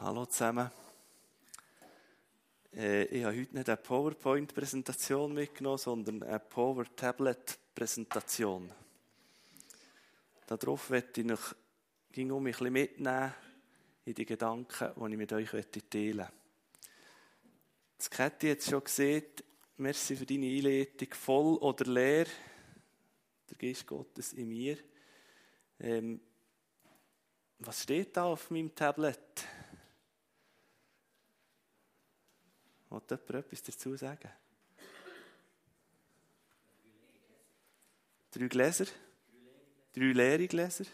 Hallo zusammen. Äh, ich habe heute nicht eine PowerPoint-Präsentation mitgenommen, sondern eine Power-Tablet-Präsentation. Darauf möchte ich noch ging um ein bisschen mitnehmen in die Gedanken, die ich mit euch teilen möchte. Das Käthi hat es schon gesehen. Merci für deine Einleitung. Voll oder leer? Der Geist Gottes in mir. Ähm, was steht da auf meinem Tablet? Wollt jemand etwas dazu sagen? Drei Gläser? Drei leere Gläser?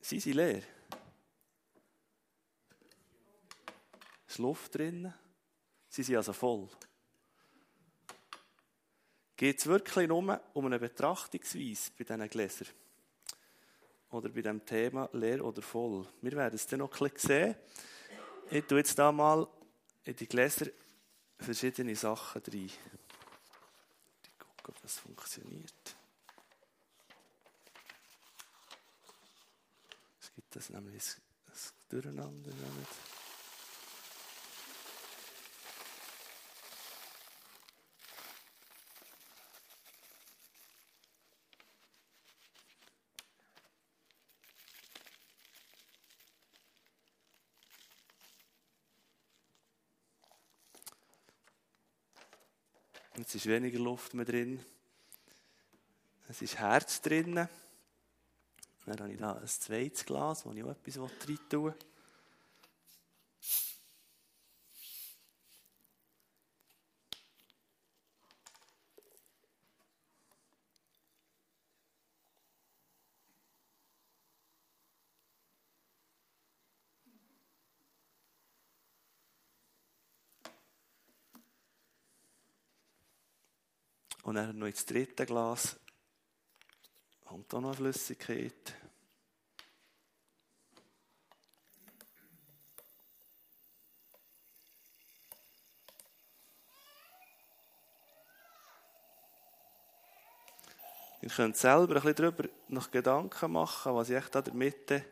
Sind sie leer? Ist Luft drin? Sie sind also voll. Geht es wirklich nur um eine Betrachtungsweise bei diesen Gläsern? Oder bei dem Thema leer oder voll? Wir werden es dann noch ein bisschen sehen. Ich tue jetzt da mal in die Gläser verschiedene Sachen rein. Ich gucke, ob das funktioniert. Es gibt das nämlich ein Durcheinander. Nicht. Jetzt ist weniger Luft mehr drin. Es ist Herz drin. Dann habe ich da ein zweites Glas, wo ich auch etwas rein tun will. Und dann noch ins dritte Glas kommt auch noch Flüssigkeit. Ihr könnt selber ein bisschen darüber noch Gedanken machen, was ich echt da in der Mitte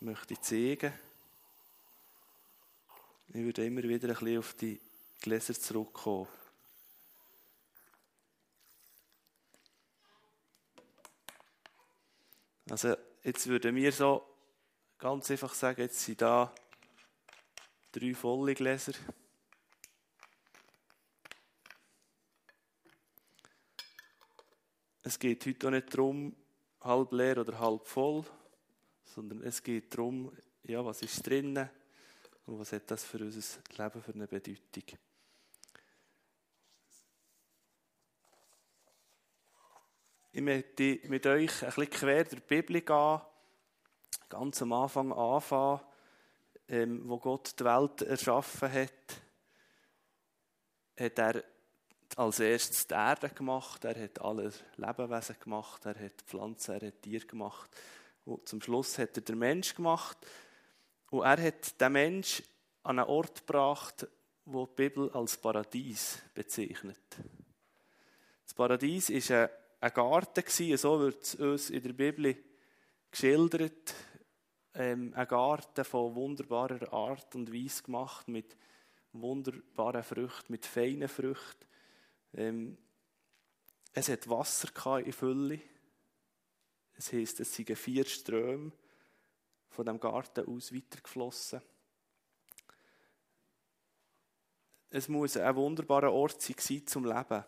möchte zeigen. Ich würde immer wieder ein bisschen auf die Gläser zurückkommen. Also jetzt würden wir so ganz einfach sagen, jetzt sind da drei volle Gläser. Es geht heute auch nicht darum, halb leer oder halb voll, sondern es geht darum, ja, was ist drinnen und was hat das für unser Leben für eine Bedeutung. Ich möchte mit euch ein bisschen quer der Bibel gehen, ganz am Anfang anfangen, ähm, wo Gott die Welt erschaffen hat, hat er als erstes die Erde gemacht, er hat alle Lebewesen gemacht, er hat Pflanzen, er hat Tiere gemacht. Und zum Schluss hat er den Mensch gemacht. Und er hat den Mensch an einen Ort gebracht, wo die Bibel als Paradies bezeichnet. Das Paradies ist ein ein Garten gewesen, so wird es uns in der Bibel geschildert. Ähm, ein Garten von wunderbarer Art und Weise gemacht, mit wunderbaren Früchten, mit feinen Früchten. Ähm, es hat Wasser in Fülle. Es heisst, es sind vier Ströme von dem Garten aus weitergeflossen. Es muss ein wunderbarer Ort sein zum Leben.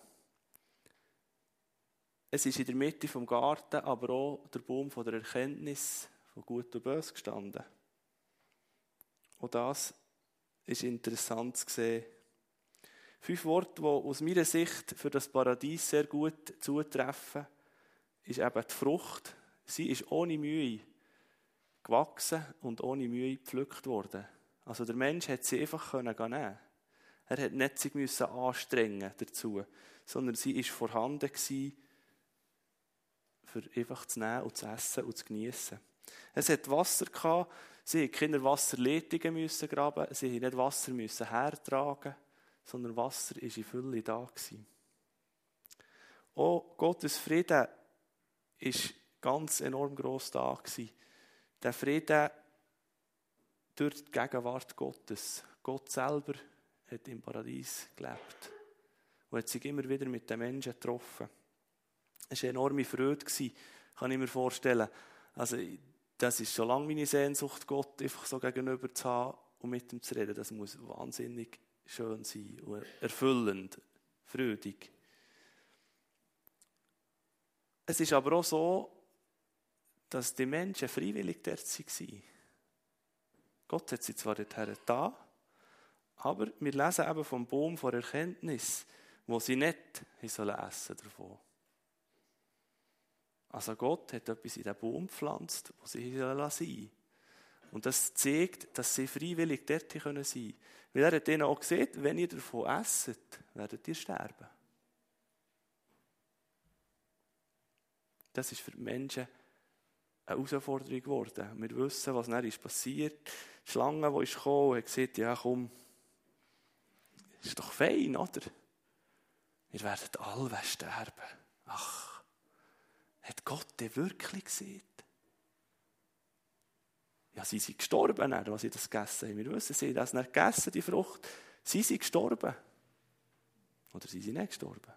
Es ist in der Mitte vom Garten aber auch der Baum von der Erkenntnis von Gut und Bös gestanden. Und das ist interessant zu sehen. Fünf Worte, die aus meiner Sicht für das Paradies sehr gut zutreffen, ist eben die Frucht. Sie ist ohne Mühe gewachsen und ohne Mühe gepflückt worden. Also der Mensch hat sie einfach nehmen können. Er hat nicht sich müssen anstrengen dazu, sondern sie ist vorhanden gewesen für einfach zu nehmen und zu essen und zu genießen. Es hat Wasser gehabt, sie mussten keine Wasserleitungen müssen graben, sie mussten nicht Wasser müssen hertragen, sondern Wasser war in Fülle da gewesen. Auch Gottes Frieden ist ganz enorm gross da gewesen. der Frieden durch die Gegenwart Gottes. Gott selber hat im Paradies gelebt und hat sich immer wieder mit den Menschen getroffen. Es war eine enorme Freude, kann ich mir vorstellen. Also, das ist schon lange meine Sehnsucht, Gott einfach so gegenüber zu haben und mit ihm zu reden. Das muss wahnsinnig schön sein und erfüllend, freudig. Es ist aber auch so, dass die Menschen freiwillig dort waren. Gott hat sie zwar dorthin da, aber wir lesen eben vom Baum der Erkenntnis, wo sie nicht sollen essen davon. Also Gott hat etwas in den Baum gepflanzt, wo sie sein sollen. Und das zeigt, dass sie freiwillig dort sein können. Weil er hat ihnen auch gesagt, wenn ihr davon esset, werdet ihr sterben. Das ist für die Menschen eine Herausforderung geworden. Wir wissen, was dann ist passiert. Die Schlange, die ist gekommen, hat gesagt, ja komm, ist doch fein, oder? Wir werden alle sterben. Ach, hat Gott denn wirklich gesehen? Ja, sie sind gestorben, als sie das gegessen haben. Wir wissen, sie haben das nicht gegessen, die Frucht. Sie sind gestorben. Oder sie sind nicht gestorben.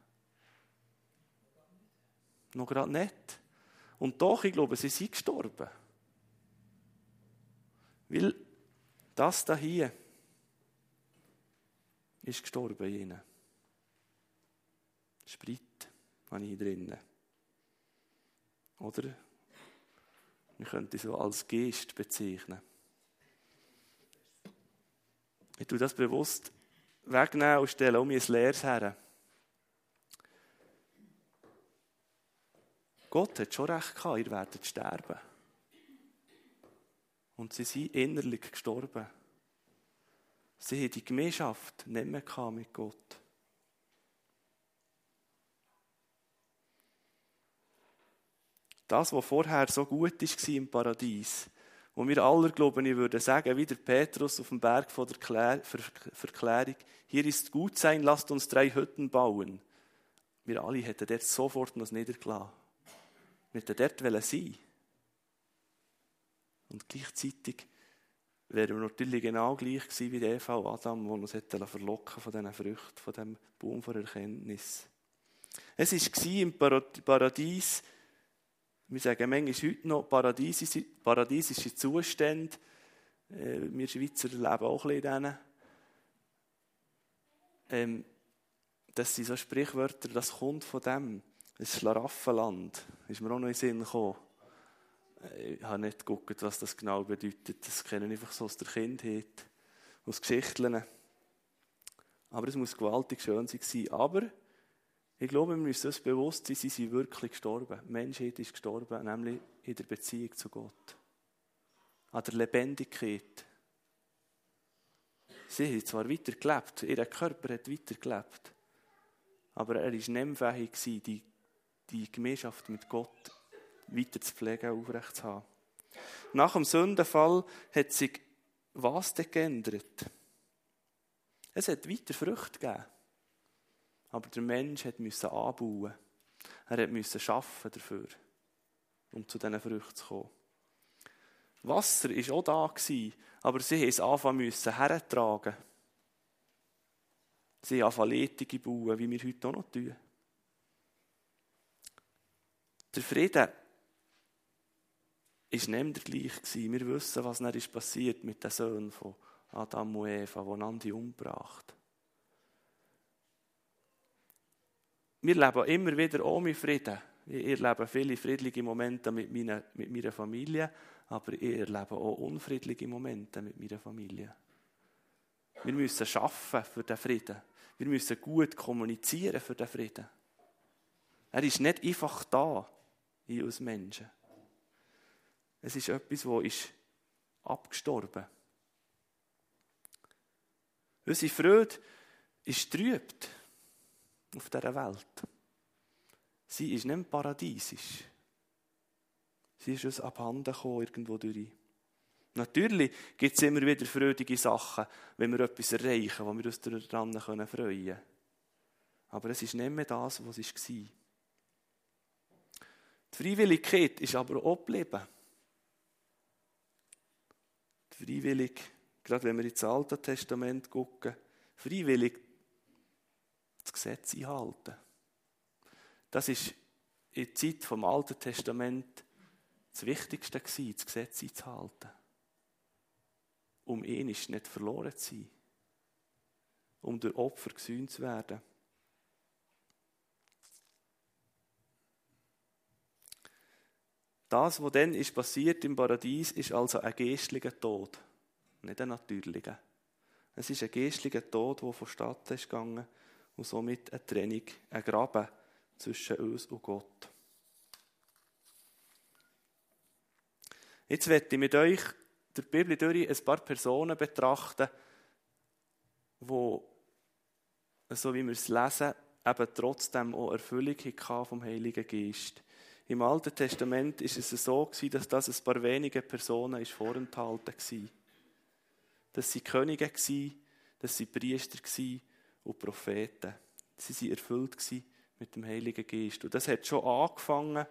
Noch gerade nicht. Und doch, ich glaube, sie sind gestorben. Weil das da hier ist gestorben in ihnen. Sprit habe ich hier drinnen. Oder wir könnten so als Geist bezeichnen. Ich tue das bewusst wegnehmen und stelle um mir ein leeres her. Gott hat schon recht gehabt, ihr werdet sterben. Und sie sind innerlich gestorben. Sie haben die Gemeinschaft nicht mehr mit Gott. Das, was vorher so gut war im Paradies, wo wir alle glauben, ich würde sagen, wie der Petrus auf dem Berg von der Verklärung, hier ist gut sein, lasst uns drei Hütten bauen. Wir alle hätten dort sofort noch niedergelassen. Wir hätten dort sein Und gleichzeitig wären wir natürlich genau gleich gewesen wie Eva und Adam, die uns hätten verlocken von diesen Früchten, von dem Baum der Erkenntnis. Es war im Paradies, wir sagen manchmal heute noch paradiesische, paradiesische Zustände. Äh, wir Schweizer leben auch ein bisschen in denen. Ähm, das sind so Sprichwörter, das kommt von dem. Das Schlaraffenland, ist mir auch noch in den Sinn gekommen. Äh, ich habe nicht geguckt, was das genau bedeutet. Das kenne ich einfach so aus der Kindheit, aus Geschichten. Aber es muss gewaltig schön sein. Aber ich glaube, wir müssen uns bewusst sein, sie sind wirklich gestorben. Die Menschheit ist gestorben, nämlich in der Beziehung zu Gott. An der Lebendigkeit. Sie haben zwar weitergelebt, ihr Körper hat weitergelebt, aber er war nicht fähig, die, die Gemeinschaft mit Gott weiter zu pflegen, aufrecht zu haben. Nach dem Sündenfall hat sich was geändert? Es hat weiter Früchte gegeben. Aber der Mensch musste anbauen. Er musste arbeiten dafür, um zu diesen Früchten zu kommen. Wasser war auch da, aber sie mussten es anfangen hertragen. Sie haben Leitungen bauen, wie wir heute auch noch tun. Der Frieden war nicht mehr der. Wir wissen, was dann passiert mit den Söhnen von Adam und Eva, die einander umgebracht wir leben immer wieder ohne Frieden. Ich erlebe viele friedliche Momente mit meiner, mit meiner Familie, aber ich erlebe auch unfriedliche Momente mit meiner Familie. Wir müssen schaffen für den Frieden. Wir müssen gut kommunizieren für den Frieden. Er ist nicht einfach da in uns Menschen. Es ist etwas, das ist abgestorben. Unsere Freude ist trübt auf dieser Welt. Sie ist nicht paradiesisch. Sie ist uns abhanden gekommen, irgendwo durch. Natürlich gibt es immer wieder freudige Sachen, wenn wir etwas erreichen, wo wir uns daran freuen können. Aber es ist nicht mehr das, was es war. Die Freiwilligkeit ist aber auch geblieben. freiwillig, gerade wenn wir ins Alte Testament gucken, freiwillig das Gesetz einhalten. Das ist in der Zeit vom Alten Testament das Wichtigste gewesen, das Gesetz einzuhalten. Um ihn nicht verloren zu sein. Um durch Opfer gesühnt zu werden. Das, was dann ist passiert im Paradies, ist also ein geistlicher Tod, nicht ein natürlicher. Es ist ein geistlicher Tod, der vonstatten ist gegangen und somit eine Trennung, ein Graben zwischen uns und Gott. Jetzt werde ich mit euch der Bibel durch ein paar Personen betrachten, wo, so wie wir es lesen, eben trotzdem auch Erfüllung vom Heiligen Geist. Im Alten Testament ist es so dass das ein paar wenige Personen vorenthalten war. Das sie Könige waren, das sie Priester und Propheten. Sie waren erfüllt mit dem Heiligen Geist. Und das hat schon angefangen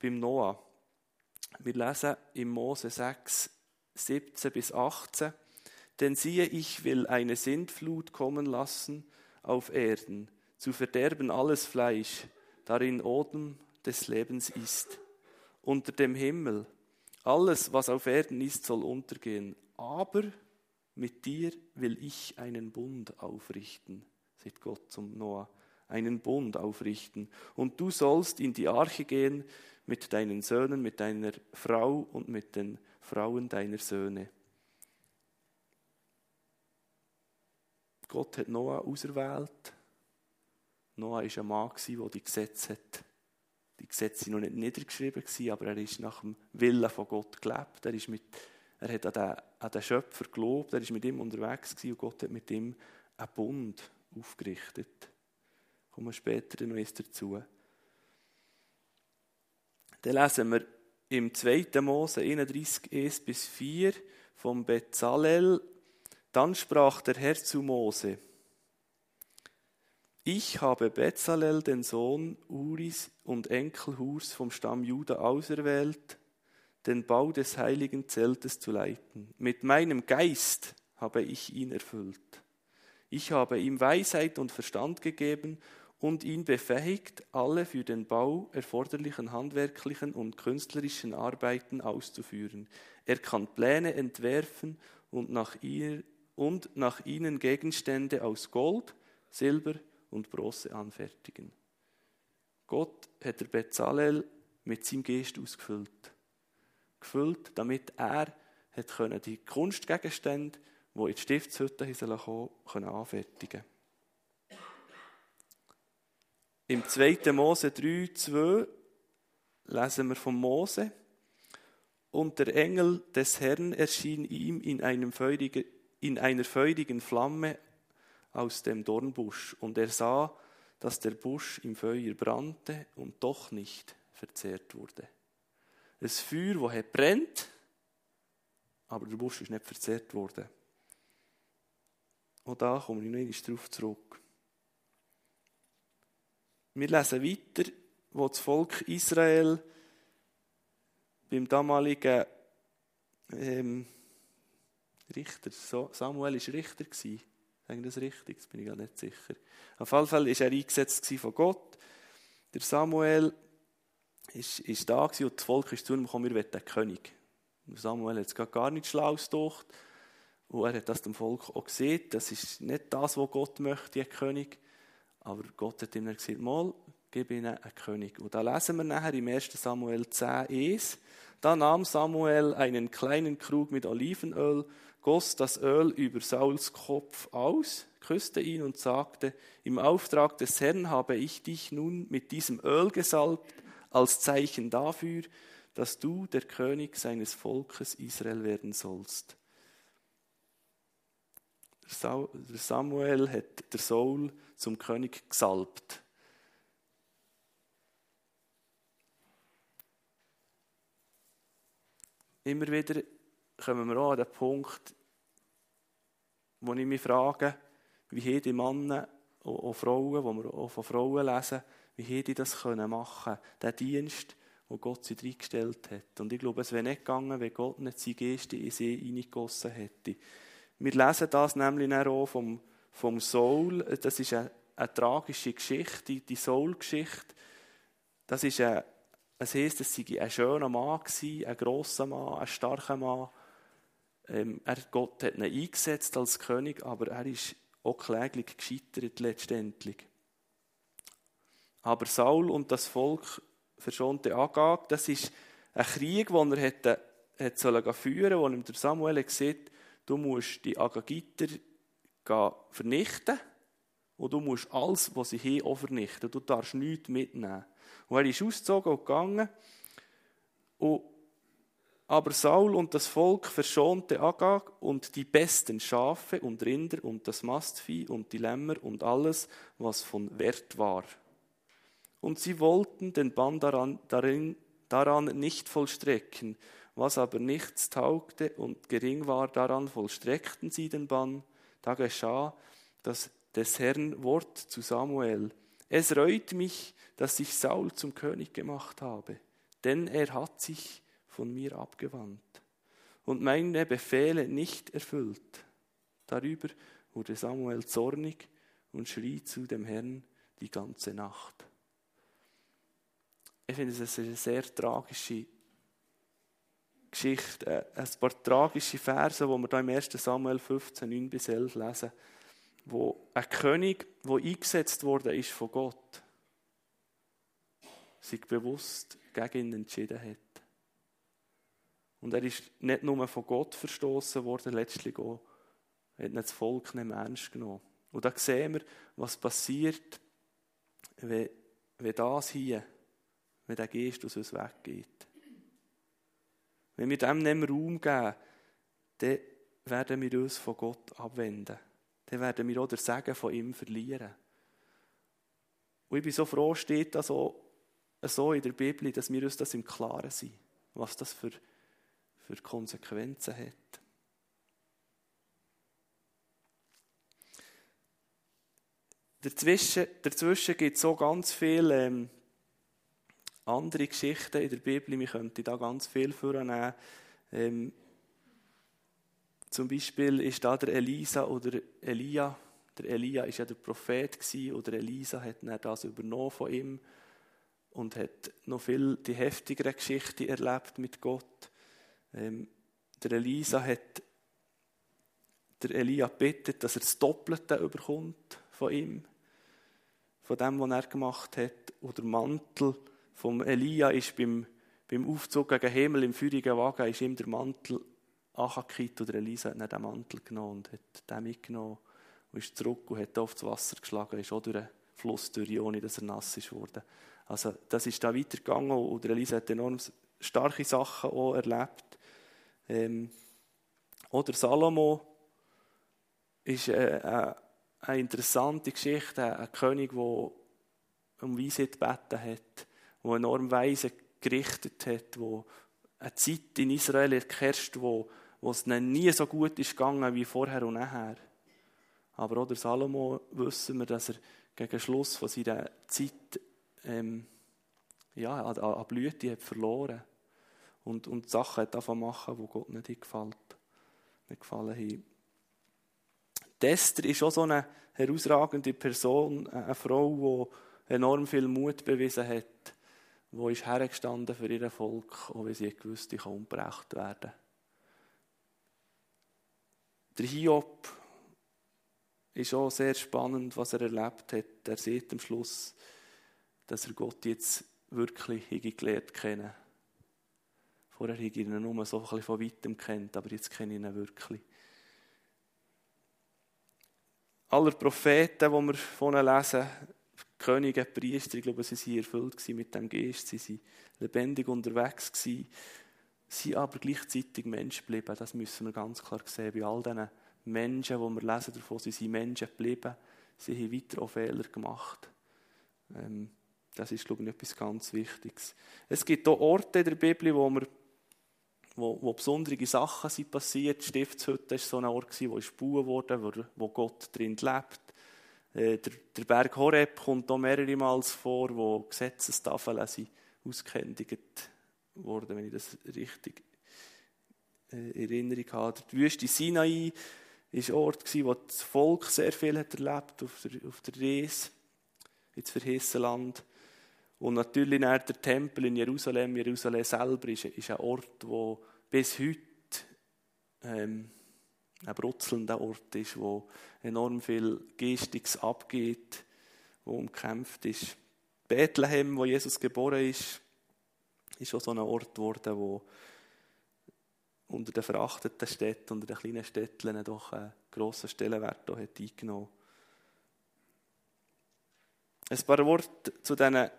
beim Noah. Wir lesen im Mose 6, 17 bis 18. Denn siehe, ich will eine Sintflut kommen lassen auf Erden, zu verderben alles Fleisch, darin Odem des Lebens ist. Unter dem Himmel, alles, was auf Erden ist, soll untergehen. Aber mit dir will ich einen Bund aufrichten, sagt Gott zum Noah, einen Bund aufrichten. Und du sollst in die Arche gehen mit deinen Söhnen, mit deiner Frau und mit den Frauen deiner Söhne. Gott hat Noah auserwählt. Noah war ein Mann, der die Gesetze hat. Die Gesetze waren noch nicht niedergeschrieben, aber er ist nach dem Willen von Gott gelebt. Er ist mit er hat an den, an den Schöpfer gelobt, er war mit ihm unterwegs und Gott hat mit ihm einen Bund aufgerichtet. Kommen wir später noch eins dazu. Dann lesen wir im 2. Mose 31, 1 bis 4 vom Bezalel. Dann sprach der Herr zu Mose, ich habe Bezalel, den Sohn Uris und Enkel Hurs vom Stamm Juda auserwählt, den Bau des heiligen Zeltes zu leiten. Mit meinem Geist habe ich ihn erfüllt. Ich habe ihm Weisheit und Verstand gegeben und ihn befähigt, alle für den Bau erforderlichen handwerklichen und künstlerischen Arbeiten auszuführen. Er kann Pläne entwerfen und nach, ihr, und nach ihnen Gegenstände aus Gold, Silber und Bronze anfertigen. Gott hat der Bezalel mit seinem Geist ausgefüllt gefüllt, damit er hat können die Kunstgegenstände, die in die Stiftshütte kommen können, anfertigen Im 2. Mose 3, 2 lesen wir von Mose. Und der Engel des Herrn erschien ihm in, einem feurigen, in einer feurigen Flamme aus dem Dornbusch. Und er sah, dass der Busch im Feuer brannte und doch nicht verzehrt wurde ein Feuer, das brennt, aber der Busch ist nicht verzehrt worden. Und da komme ich noch einmal darauf zurück. Wir lesen weiter, wo das Volk Israel beim damaligen ähm, Richter, Samuel war Richter, gewesen. Sage ich das richtig? Das bin ich gar nicht sicher. Auf jeden Fall war er eingesetzt von Gott. Der Samuel ist, ist da und das Volk ist zu ihm gekommen, wir wollen den König. Samuel hat es gar nicht schlau gedacht. Und er hat das dem Volk auch gesehen. Das ist nicht das, was Gott möchte, ein König. Aber Gott hat ihm gesagt, mal, gib ihnen einen König. Und da lesen wir nachher im 1. Samuel 10, 1. Da nahm Samuel einen kleinen Krug mit Olivenöl, goss das Öl über Sauls Kopf aus, küsste ihn und sagte, im Auftrag des Herrn habe ich dich nun mit diesem Öl gesalbt, als Zeichen dafür, dass du der König Volkes Israel werden sollst. Samuel hat der Saul zum König gesalbt. Immer wieder kommen wir auch an den Punkt, wo ich mich frage, wie haben die Männer und Frauen, wo wir auch von Frauen lesen, wie hätte ich das können machen? Der Dienst, wo Gott sie reingestellt hat. Und ich glaube, es wäre nicht gegangen, wenn Gott nicht seine Geste in sie reingegossen hätte. Wir lesen das nämlich auch vom, vom Saul. Das ist eine, eine tragische Geschichte, die Saul-Geschichte. Das ist eine, es heisst, es sei ein schöner Mann gewesen, ein grosser Mann, ein starker Mann. Ähm, er, Gott hat ihn eingesetzt als König, aber er ist auch kläglich gescheitert letztendlich. Aber Saul und das Volk verschonte Agag, das ist ein Krieg, den er hätte, hätte sollen führen wo ihm der Samuel gesagt du musst die Agagiter vernichten und du musst alles, was sie haben, auch vernichten. Du darfst nichts mitnehmen. Und er ist ausgezogen und gegangen. Und aber Saul und das Volk verschonte Agag und die besten Schafe und Rinder und das Mastvieh und die Lämmer und alles, was von Wert war. Und sie wollten den Bann daran, daran nicht vollstrecken, was aber nichts taugte und gering war, daran vollstreckten sie den Bann. Da geschah das des Herrn Wort zu Samuel. Es reut mich, dass ich Saul zum König gemacht habe, denn er hat sich von mir abgewandt und meine Befehle nicht erfüllt. Darüber wurde Samuel zornig und schrie zu dem Herrn die ganze Nacht. Ich finde es eine sehr tragische Geschichte, äh, ein paar tragische Verse, die wir da im 1. Samuel 15, 9 bis 11 lesen, wo ein König, der eingesetzt wurde, ist von Gott, sich bewusst gegen ihn entschieden hat. Und er ist nicht nur von Gott verstoßen worden, letztlich auch, hat das Volk nicht mehr ernst genommen. Und da sehen wir, was passiert, wenn, wenn das hier, wenn der Geist aus uns weggeht. Wenn wir dem nicht Raum geben, dann werden wir uns von Gott abwenden. Dann werden wir auch den Segen von ihm verlieren. Und ich bin so froh, steht das so, so in der Bibel, dass wir uns das im Klaren sind, was das für für Konsequenzen hat. Dazwischen, dazwischen gibt es so ganz viele ähm, andere Geschichten in der Bibel. Wir könnten da ganz viel vornehmen. Ähm, zum Beispiel ist da der Elisa oder Elia. Der Elia ist ja der Prophet gewesen, oder Elisa hat dann das übernommen von ihm und hat noch viel die heftigere Geschichte erlebt mit Gott. Ähm, der Elisa hat der Elia bittet, dass er das Doppelte überkommt von ihm, von dem, was er gemacht hat. Und der Mantel vom Elia ist beim, beim Aufzug gegen Himmel im feurigen Wagen, ist ihm der Mantel angekippt und der Elisa hat den Mantel genommen und hat den mitgenommen und ist zurück und hat auf das Wasser geschlagen, ist auch durch den Fluss durch, ohne dass er nass ist worden. Also das ist da weitergegangen und Elisa hat enorm starke Sachen auch erlebt. Ähm, oder Salomo ist äh, äh, eine interessante Geschichte, ein König, der um Weisheit gebeten hat, der enorm weise gerichtet hat, wo eine Zeit in Israel erkehrt, wo, wo es nie so gut ist gegangen wie vorher und nachher. Aber auch Salomo wissen wir, dass er gegen Schluss von seiner Zeit ähm, ja, an, an Blüte hat verloren und, und Sachen davon machen, die Gott nicht gefällt, nicht gefallen haben. Esther ist auch so eine herausragende Person, eine Frau, die enorm viel Mut bewiesen hat, die ist hergestanden für ihr Volk, auch wenn sie gewusst, sie kann umgebracht werden. Der Hiob ist auch sehr spannend, was er erlebt hat. Er sieht am Schluss, dass er Gott jetzt wirklich gelernt kennen Vorher habe ich ihn nur so ein von weitem kennt, aber jetzt kenne ich ihn wirklich. Alle Propheten, die wir von lesen, Könige, Priester, ich glaube, sie waren erfüllt mit dem Geist, sie waren lebendig unterwegs, sie aber gleichzeitig Menschen geblieben. Das müssen wir ganz klar sehen. Bei all diesen Menschen, die wir lesen davon, sie sind Menschen geblieben. Sie haben weiter auch Fehler gemacht. Ähm, das ist, glaube ich, etwas ganz Wichtiges. Es gibt auch Orte in der Bibel, wo wir wo, wo besondere Sachen sind passiert. Die Stiftshütte war so ein Ort, wo gebaut wurde, wo Gott drin lebt. Äh, der, der, Berg Horeb kommt auch mehrere Mal vor, wo Gesetzestafeln sind ausgehändigt worden, wenn ich das richtig äh, in Erinnerung habe. Die Wüste Sinai war ein Ort, wo das Volk sehr viel hat erlebt auf der, auf der Reise ins verheißene Land. Und natürlich der Tempel in Jerusalem, Jerusalem selber, ist, ist ein Ort, wo bis heute ähm, ein brutzelnder Ort ist, wo enorm viel Gestiges abgeht, wo umkämpft ist. Bethlehem, wo Jesus geboren ist, ist auch so ein Ort geworden, wo unter den verachteten Städten, unter den kleinen Städten doch einen grossen Stellenwert hat eingenommen Ein paar Worte zu diesen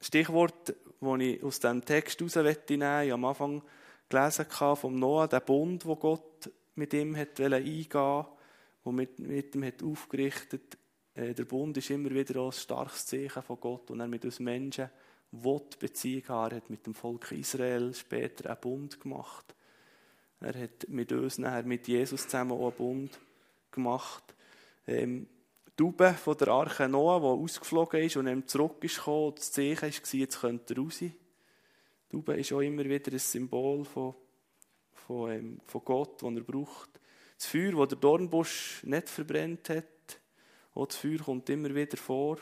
Stichworten, die ich aus diesem Text herausnehmen Ich am Anfang gelesen vom Noah, der Bund, wo Gott mit ihm hat eingehen der mit, mit ihm hat aufgerichtet äh, Der Bund ist immer wieder ein starkes Zeichen von Gott, und er mit uns Menschen will Beziehung haben. Er hat mit dem Volk Israel später einen Bund gemacht. Er hat mit uns nachher, mit Jesus zusammen auch einen Bund gemacht. Ähm, die Taube von der Arche Noah, die ausgeflogen ist und ihm zurück ist gekommen, das Zeichen war, jetzt könnte er raus. Die Taube ist auch immer wieder ein Symbol von, von, ähm, von Gott, das er braucht. Das Feuer, das der Dornbusch nicht verbrennt hat, auch das Feuer kommt immer wieder vor.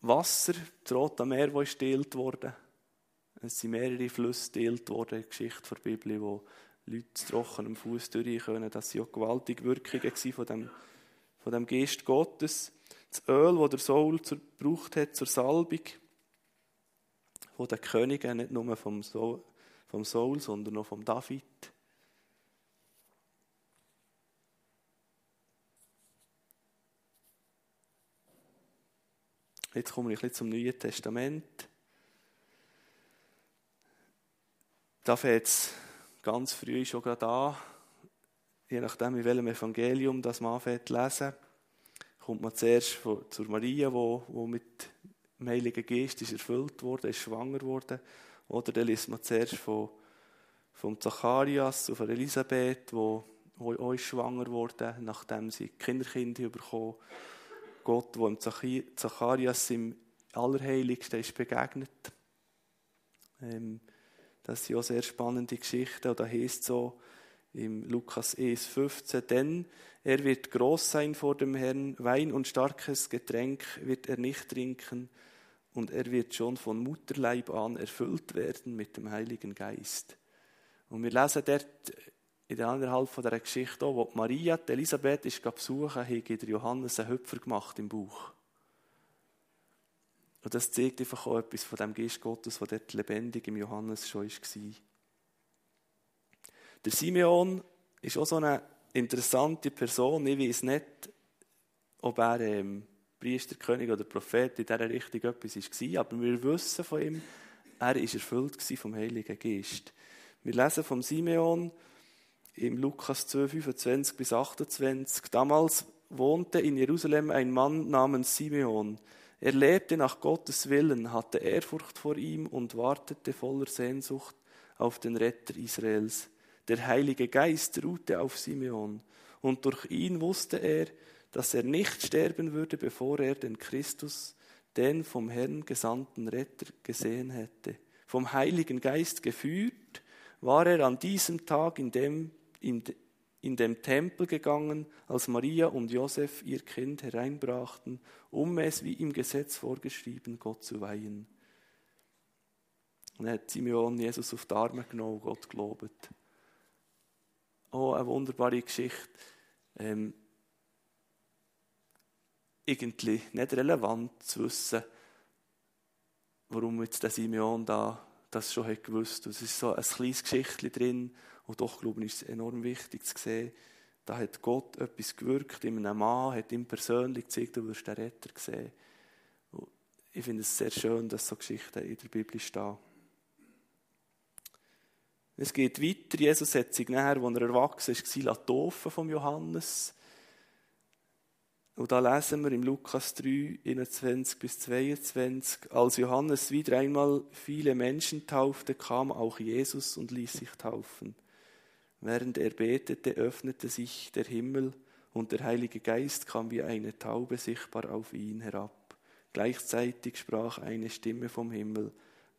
Wasser, das Rote Meer, das ist geteilt worden. Es sind mehrere Flüsse geteilt worden in der Geschichte der Bibel, wo Leute zu trockenem Fuß durch können. Das waren auch gewaltige Wirkungen von dem, von dem Geist Gottes. Das Öl, das der Saul gebraucht hat zur Salbung, von den Königen, nicht nur vom Saul, vom Saul sondern auch vom David. Jetzt komme ich ein bisschen zum Neuen Testament. Da fängt es ganz früh schon gerade an. Je nachdem, in welchem Evangelium das man anfängt zu lesen, kommt man zuerst zur Maria, wo mit dem Heiligen Geist ist erfüllt wurde, ist schwanger wurde. Oder dann liest man zuerst von, vom Zacharias und von Elisabeth, wo, wo auch schwanger wurde, nachdem sie Kinderkinder bekommen Gott, wo im Zacharias im Allerheiligsten ist begegnet. Ähm, das sind auch sehr spannende Geschichten. Und da heißt so im Lukas 1, 15, denn er wird groß sein vor dem Herrn, Wein und starkes Getränk wird er nicht trinken, und er wird schon von Mutterleib an erfüllt werden mit dem Heiligen Geist. Und wir lesen dort in der anderen von dieser Geschichte auch, wo Maria, die Elisabeth, ist besuchen, hat Johannes einen Hüpfer gemacht im Bauch. Und das zeigt einfach auch etwas von dem Geist Gottes, der dort lebendig im Johannes schon war. Der Simeon ist auch so eine interessante Person. Ich weiß nicht, ob er ähm, Priester, König oder Prophet in dieser Richtung etwas war, aber wir wissen von ihm, er war erfüllt vom Heiligen Geist. Wir lesen vom Simeon, im Lukas 2, 25 bis 28. Damals wohnte in Jerusalem ein Mann namens Simeon. Er lebte nach Gottes Willen, hatte Ehrfurcht vor ihm und wartete voller Sehnsucht auf den Retter Israels. Der Heilige Geist ruhte auf Simeon, und durch ihn wusste er, dass er nicht sterben würde, bevor er den Christus, den vom Herrn gesandten Retter, gesehen hätte. Vom Heiligen Geist geführt, war er an diesem Tag in dem in, in dem Tempel gegangen, als Maria und Josef ihr Kind hereinbrachten, um es, wie im Gesetz vorgeschrieben, Gott zu weihen. Und er hat Simeon Jesus auf die Arme genommen, Gott gelobt. Oh, eine wunderbare Geschichte. Ähm, irgendwie nicht relevant zu wissen, warum jetzt der Simeon da das schon hat gewusst. Es ist so ein kleines Geschichtchen drin, und doch, glaube ich, ist es enorm wichtig zu sehen, da hat Gott etwas gewirkt in einem Mann, hat ihm persönlich gezeigt, du wirst den Retter sehen. Und ich finde es sehr schön, dass so Geschichten in der Bibel stehen. Es geht weiter. Jesus hat sich nachher, als er erwachsen ist, taufen vom Johannes. Und da lesen wir im Lukas 3, 21 bis 22, als Johannes wieder einmal viele Menschen taufte, kam auch Jesus und ließ sich taufen. Während er betete, öffnete sich der Himmel und der Heilige Geist kam wie eine Taube sichtbar auf ihn herab. Gleichzeitig sprach eine Stimme vom Himmel,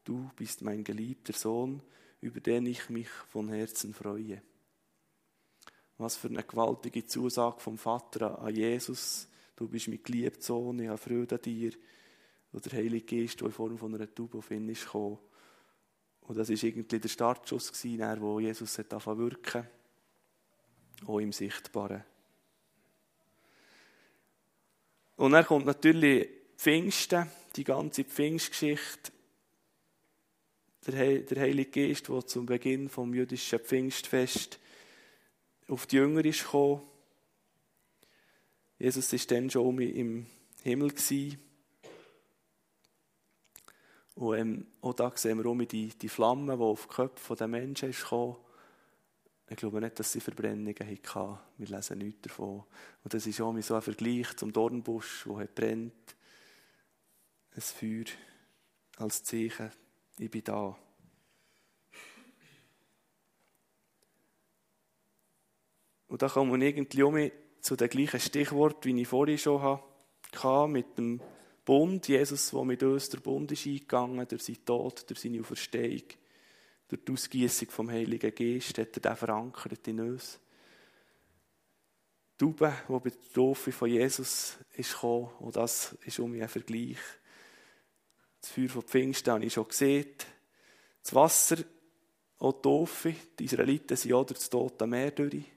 du bist mein geliebter Sohn, über den ich mich von Herzen freue. Was für eine gewaltige Zusage vom Vater an Jesus. Du bist mein geliebter Sohn, ich habe Freude an dir. Und der Heilige Geist, der in Form von einer Taube auf ihn ist gekommen. Und das war irgendwie der Startschuss, wo Jesus hat wirken auch im Sichtbaren. Und dann kommt natürlich Pfingsten, die ganze Pfingstgeschichte. Der Heilige Geist, der zum Beginn vom jüdischen Pfingstfest auf die Jünger ist gekommen. Jesus war dann schon im Himmel. Gewesen. Und ähm, auch da sehen wir um die, die Flamme, die auf die Köpfe der Menschen ist gekommen. Ich glaube nicht, dass sie Verbrennungen hatten. Wir lesen nichts davon. Und das ist auch so ein Vergleich zum Dornbusch, der brennt. Ein Feuer als Zeichen, ich bin da. Und da kommen wir irgendwie um zu dem gleichen Stichwort, wie ich vorhin schon hatte, mit dem Bund. Jesus, der mit uns der Bund ist eingegangen, durch seinen Tod, durch seine Auferstehung, durch die Ausgießung vom Heiligen Geist, hat er den verankert in uns. Die Taube, die bei der Taufe von Jesus ist gekommen, und das ist um mich ein Vergleich. Das Feuer von Pfingsten habe ich schon gesehen. Das Wasser, auch die Taufe, die Israeliten sind auch durch das Tote Meer durch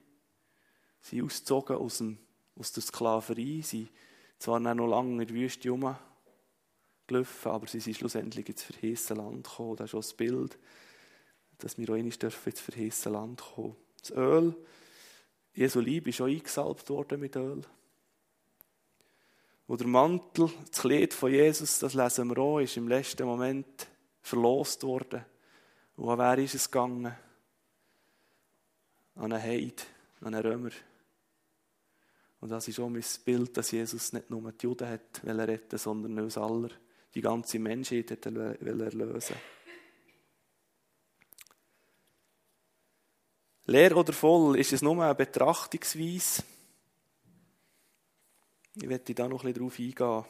sind ausgezogen aus, dem, aus der Sklaverei, sind zwar noch lange in der Wüste rumgelaufen, aber sie sind schlussendlich ins verheißene Land gekommen. Das ist auch das Bild, dass wir auch einmal ins verheißene Land kommen. Das Öl, Jesu Liebe ist auch eingesalbt worden mit Öl. Wo der Mantel, das Kleid von Jesus, das lesen wir auch, ist im letzten Moment verlost worden. Und an wer ist es gegangen? An einen Heid, an einen Römer. Und das ist auch mein Bild, dass Jesus nicht nur die Juden hat retten sondern uns alle, die ganze Menschheit hat erlösen Leer oder voll, ist es nur eine Betrachtungsweise? Ich werde da noch ein bisschen darauf eingehen.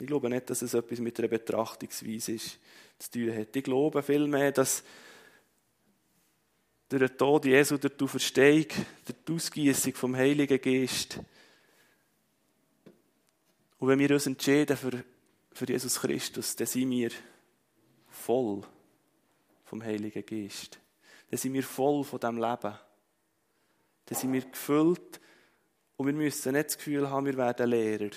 Ich glaube nicht, dass es etwas mit einer Betrachtungsweise ist, zu tun hat. Ich glaube vielmehr, dass durch den Tod Jesu, durch die Auferstehung, durch die Ausgießung vom Heiligen Geist. Und wenn wir uns entscheiden für, für Jesus Christus, dann sind wir voll vom Heiligen Geist. Dann sind wir voll von diesem Leben. Dann sind wir gefüllt und wir müssen nicht das Gefühl haben, wir werden Lehrer.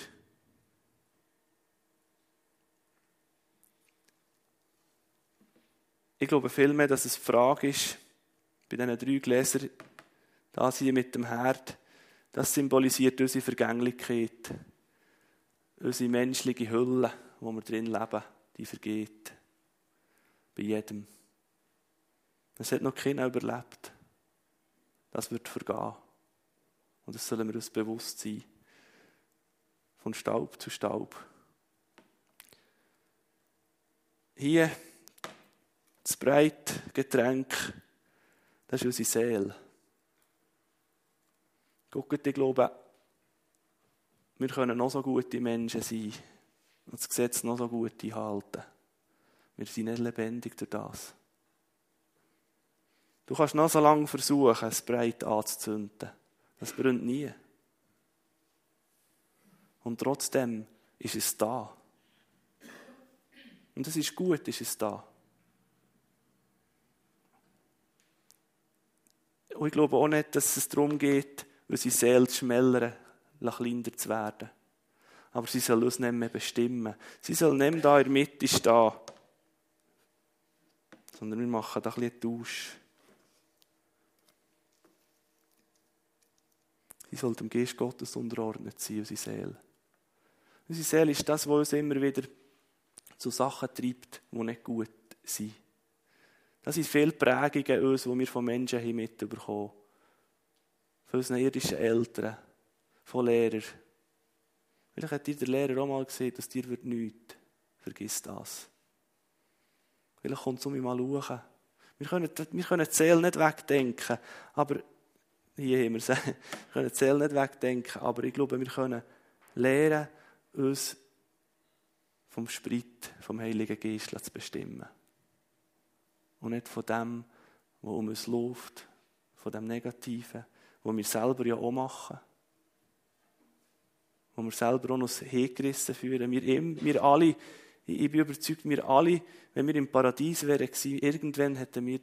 Ich glaube vielmehr, dass es eine Frage ist, bei diesen drei Gläsern, das hier mit dem Herd, das symbolisiert unsere Vergänglichkeit. Unsere menschliche Hülle, wo wir drin leben, die vergeht. Bei jedem. Es hat noch keiner überlebt. Das wird vergehen. Und das sollen wir uns bewusst sein. Von Staub zu Staub. Hier das breite Getränk das ist unsere Seele. Guckt, ich glaube, wir können noch so gute Menschen sein und das Gesetz noch so gut einhalten. Wir sind nicht lebendig durch das. Du kannst noch so lange versuchen, es breit anzuzünden. Das brennt nie. Und trotzdem ist es da. Und es ist gut, ist es da. Und ich glaube auch nicht, dass es darum geht, unsere Seele zu schmälern, kleiner zu werden. Aber sie soll uns nicht mehr bestimmen. Sie soll nicht mehr da in der Mitte stehen. Sondern wir machen da ein bisschen Tausch. Sie soll dem Geist Gottes unterordnet sein, unsere Seele. Unsere Seele ist das, was uns immer wieder zu Sachen treibt, die nicht gut sind. Das sind viele Prägungen uns, die wir von Menschen haben mitbekommen. Von unseren irdischen Eltern, von Lehrern. Vielleicht hat dir der Lehrer auch mal gesehen, dass dir wird nichts. Vergiss das. Vielleicht kommt es um mich mal schauen. Wir können, wir können die Seele nicht wegdenken, aber hier haben wir es. Wir können die Seele nicht wegdenken, aber ich glaube, wir können lernen, uns vom Sprit, vom Heiligen Geist zu bestimmen. Und nicht von dem, was um uns läuft, von dem Negativen, was wir selber ja auch machen. Wo wir selber auch noch hingerissen fühlen. Wir, wir alle, ich bin überzeugt, wir alle, wenn wir im Paradies wären, irgendwann hätten wir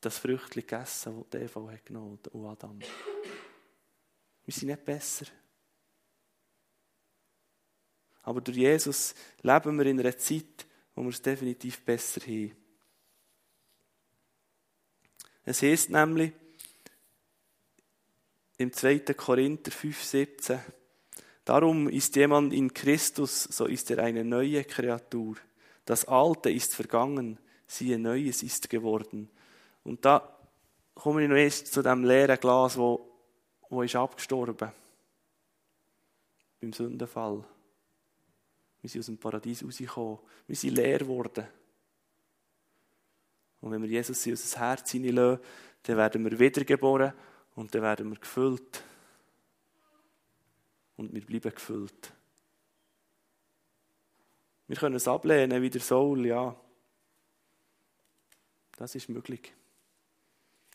das Früchtchen gegessen, das Eva hat genommen und Adam. Wir sind nicht besser. Aber durch Jesus leben wir in einer Zeit, wo wir es definitiv besser haben. Es heißt nämlich im 2. Korinther 5,17, Darum ist jemand in Christus, so ist er eine neue Kreatur. Das Alte ist vergangen, siehe Neues ist geworden. Und da komme ich noch erst zu dem leeren Glas, wo, wo ist abgestorben. Beim Sündenfall. Wir sind aus dem Paradies rausgekommen. Wir sind leer geworden. Und wenn wir Jesus in unser Herz hineinlassen, dann werden wir wiedergeboren und dann werden wir gefüllt. Und wir bleiben gefüllt. Wir können es ablehnen wie der Saul, ja. Das ist möglich.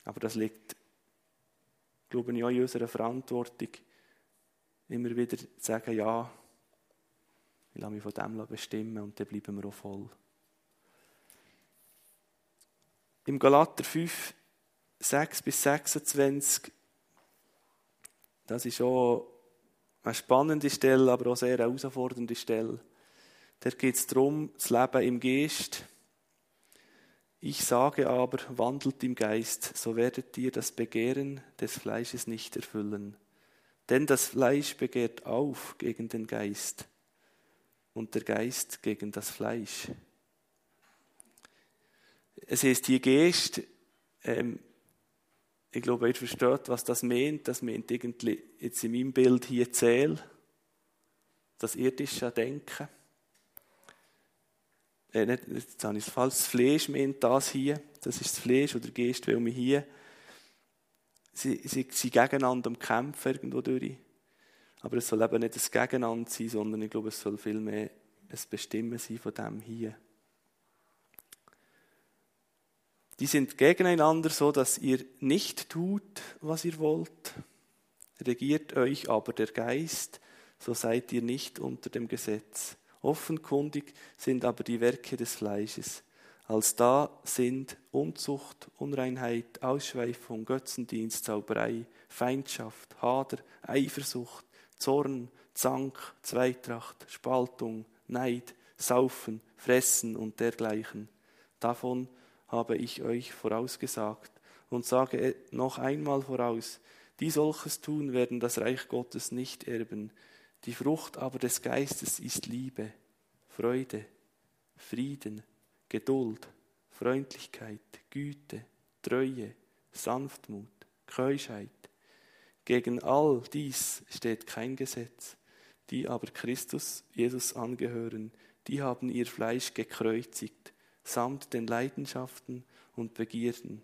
Aber das liegt, glaube ich, auch in unserer Verantwortung, immer wieder zu sagen, ja, ich lasse mich von dem bestimmen und dann bleiben wir auch voll. Im Galater 5, 6 bis 26, das ist auch eine spannende Stelle, aber auch sehr herausfordernde Stelle. Da geht es darum, das Leben im Geist. Ich sage aber, wandelt im Geist, so werdet ihr das Begehren des Fleisches nicht erfüllen. Denn das Fleisch begehrt auf gegen den Geist und der Geist gegen das Fleisch. Es heißt hier Geist, ähm, ich glaube, ihr versteht, was das meint. Das meint irgendwie jetzt in meinem Bild hier Zähl, das irdische Denken. Äh, nicht, jetzt habe ich es falsch, das Fleisch meint das hier, das ist das Fleisch oder Geist, weil wir hier, sie, sie sind gegeneinander am Kämpfen irgendwo durch. Aber es soll eben nicht das Gegeneinander sein, sondern ich glaube, es soll vielmehr ein Bestimmen sein von dem hier. Die sind gegeneinander so, dass ihr nicht tut, was ihr wollt. Regiert euch aber der Geist, so seid ihr nicht unter dem Gesetz. Offenkundig sind aber die Werke des Fleisches. Als da sind Unzucht, Unreinheit, Ausschweifung, Götzendienst, Zauberei, Feindschaft, Hader, Eifersucht, Zorn, Zank, Zweitracht, Spaltung, Neid, Saufen, Fressen und dergleichen. Davon habe ich euch vorausgesagt und sage noch einmal voraus, die solches tun, werden das Reich Gottes nicht erben. Die Frucht aber des Geistes ist Liebe, Freude, Frieden, Geduld, Freundlichkeit, Güte, Treue, Sanftmut, Keuschheit. Gegen all dies steht kein Gesetz. Die aber Christus, Jesus angehören, die haben ihr Fleisch gekreuzigt, samt den Leidenschaften und Begierden.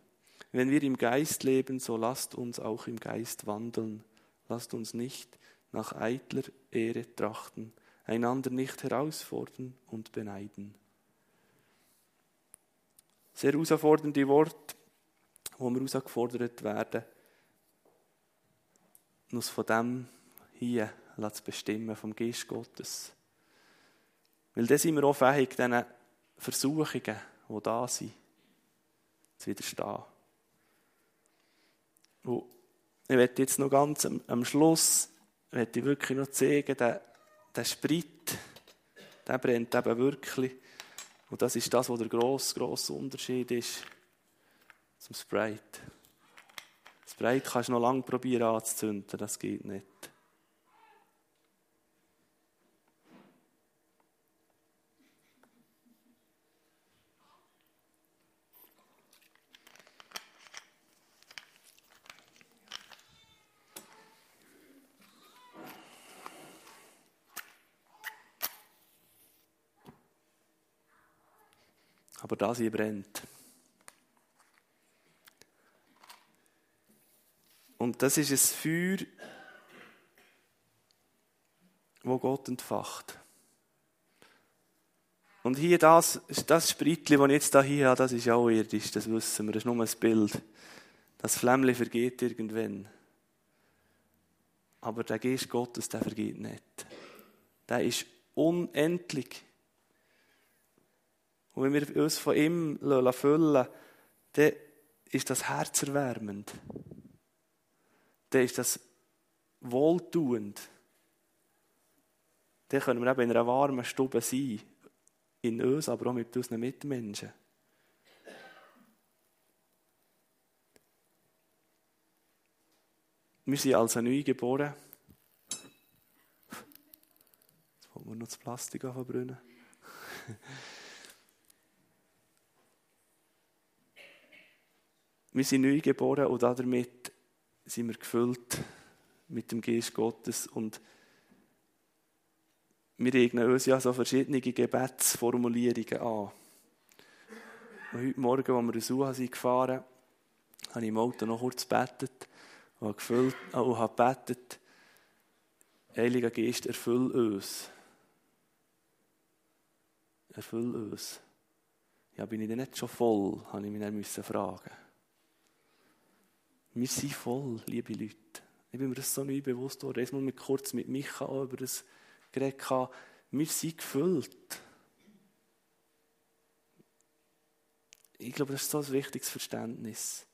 Wenn wir im Geist leben, so lasst uns auch im Geist wandeln. Lasst uns nicht nach eitler Ehre trachten, einander nicht herausfordern und beneiden. Sehr herausfordernde Worte, wo wir herausgefordert werden, uns von dem hier zu bestimmen, vom Geist Gottes. Weil dann sind wir auch fähig, diesen Versuchungen, die da sind, zu widerstehen. Und ich werde jetzt noch ganz am, am Schluss, ich wirklich noch zeigen, der, der Sprit, der brennt eben wirklich. Und das ist das, was der grosse, grosse Unterschied ist zum Sprite. Sprite kannst du noch lange probieren anzuzünden, das geht nicht. Aber das hier brennt. Und das ist ein Feuer, wo Gott entfacht. Und hier das, das Spritli, das ich jetzt hier habe, das ist auch irdisch, das wissen wir, das ist nur ein Bild. Das Flämmchen vergeht irgendwann. Aber der Geist Gottes, der vergeht nicht. Der ist unendlich. Und wenn wir uns von ihm füllen dann ist das herzerwärmend. Dann ist das wohltuend. Dann können wir eben in einer warmen Stube sein. In uns, aber auch mit unseren Mitmenschen. Wir sind also neu geboren. Jetzt wollen wir noch das Plastik verbrennen. Wir sind neu geboren und damit sind wir gefüllt mit dem Geist Gottes und wir eignen uns ja so verschiedene Gebetsformulierungen an. Und heute Morgen, als wir in Suha sind gefahren, habe ich im Auto noch kurz gebetet und gefüllt, und habe gebetet, Heiliger Geist, erfüll uns. Erfüll uns. Ja, bin ich denn nicht schon voll, habe ich mich dann fragen wir sind voll, liebe Leute. Ich bin mir das so neu bewusst worden. Jetzt mal kurz mit Micha auch über das geredet. Wir sind gefüllt. Ich glaube, das ist so ein wichtiges Verständnis.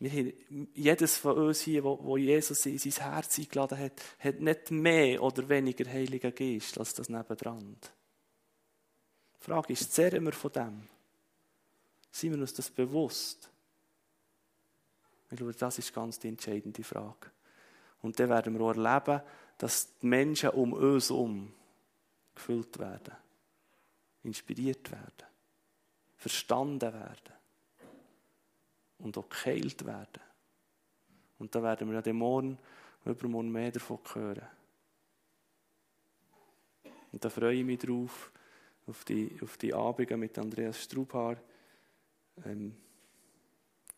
Wir haben, jedes von uns hier, wo, wo Jesus in sein Herz eingeladen hat, hat nicht mehr oder weniger Heiliger Geist als das nebendran. Die Frage ist, zehren wir von dem? Sind wir uns das bewusst? Ich glaube, das ist ganz die entscheidende Frage. Und dann werden wir auch erleben, dass die Menschen um uns herum gefüllt werden, inspiriert werden, verstanden werden und auch geheilt werden. Und da werden wir ja den morgen und übermorgen mehr davon hören. Und da freue ich mich drauf, auf die, auf die Abende mit Andreas Strubhaar. Ähm,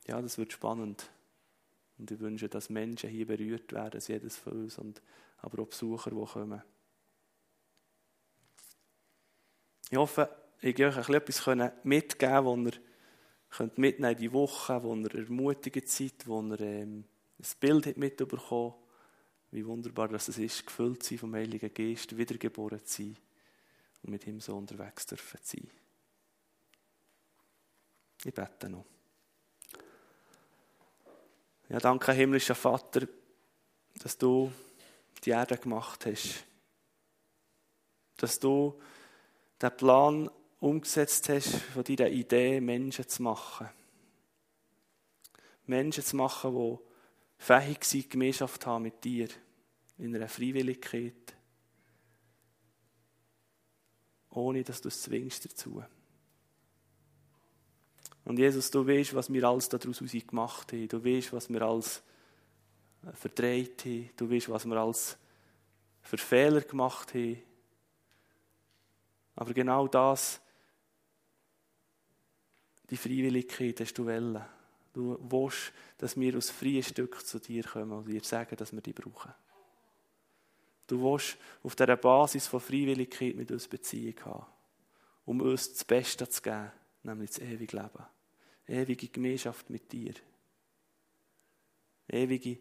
ja, das wird spannend. Und ich wünsche, dass Menschen hier berührt werden, jedes von uns, und aber auch Besucher, die kommen. Ich hoffe, ich euch etwas mitgeben wo ihr könnt mitnehmen in die Woche, wo ihr ermutigt seid, wo ihr ähm, ein Bild mitbekommen habt, wie wunderbar dass es ist, gefüllt zu sein vom Heiligen Geist, wiedergeboren zu sein und mit ihm so unterwegs zu sein. Ich bete noch. Ja, danke, himmlischer Vater, dass du die Erde gemacht hast. Dass du den Plan umgesetzt hast, von deiner Idee, Menschen zu machen. Menschen zu machen, die fähig sind, Gemeinschaft haben mit dir. In einer Freiwilligkeit. Ohne, dass du es zwingst dazu. Und Jesus, du weißt, was wir alles daraus gemacht haben. Du weißt, was wir alles äh, verdreht haben. Du weißt, was wir alles für Fehler gemacht haben. Aber genau das, die Freiwilligkeit hast du wollen. Du willst, dass wir aus freien Stück zu dir kommen und dir sagen, dass wir die brauchen. Du willst auf dieser Basis von Freiwilligkeit mit uns Beziehung haben, um uns das Beste zu geben, nämlich das ewige Leben ewige Gemeinschaft mit dir. Ewige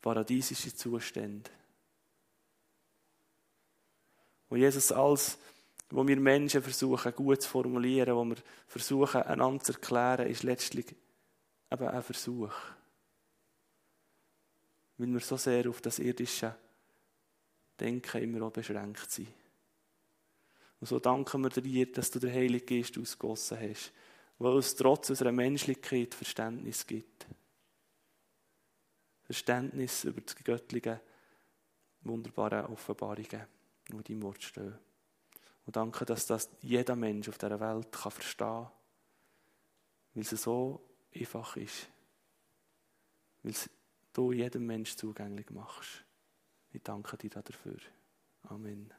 paradiesische Zustände. Wo Jesus alles, wo wir Menschen versuchen gut zu formulieren, wo wir versuchen einander zu erklären, ist letztlich eben ein Versuch. Weil wir so sehr auf das irdische Denken immer auch beschränkt sind. Und so danken wir dir, dass du den Heiligen Geist ausgossen hast weil es trotz unserer Menschlichkeit Verständnis gibt. Verständnis über die göttlichen, wunderbaren Offenbarungen, die in deinem Wort stehen. Und danke, dass das jeder Mensch auf dieser Welt kann verstehen kann, weil es so einfach ist. Weil es du jedem Mensch zugänglich machst. Ich danke dir dafür. Amen.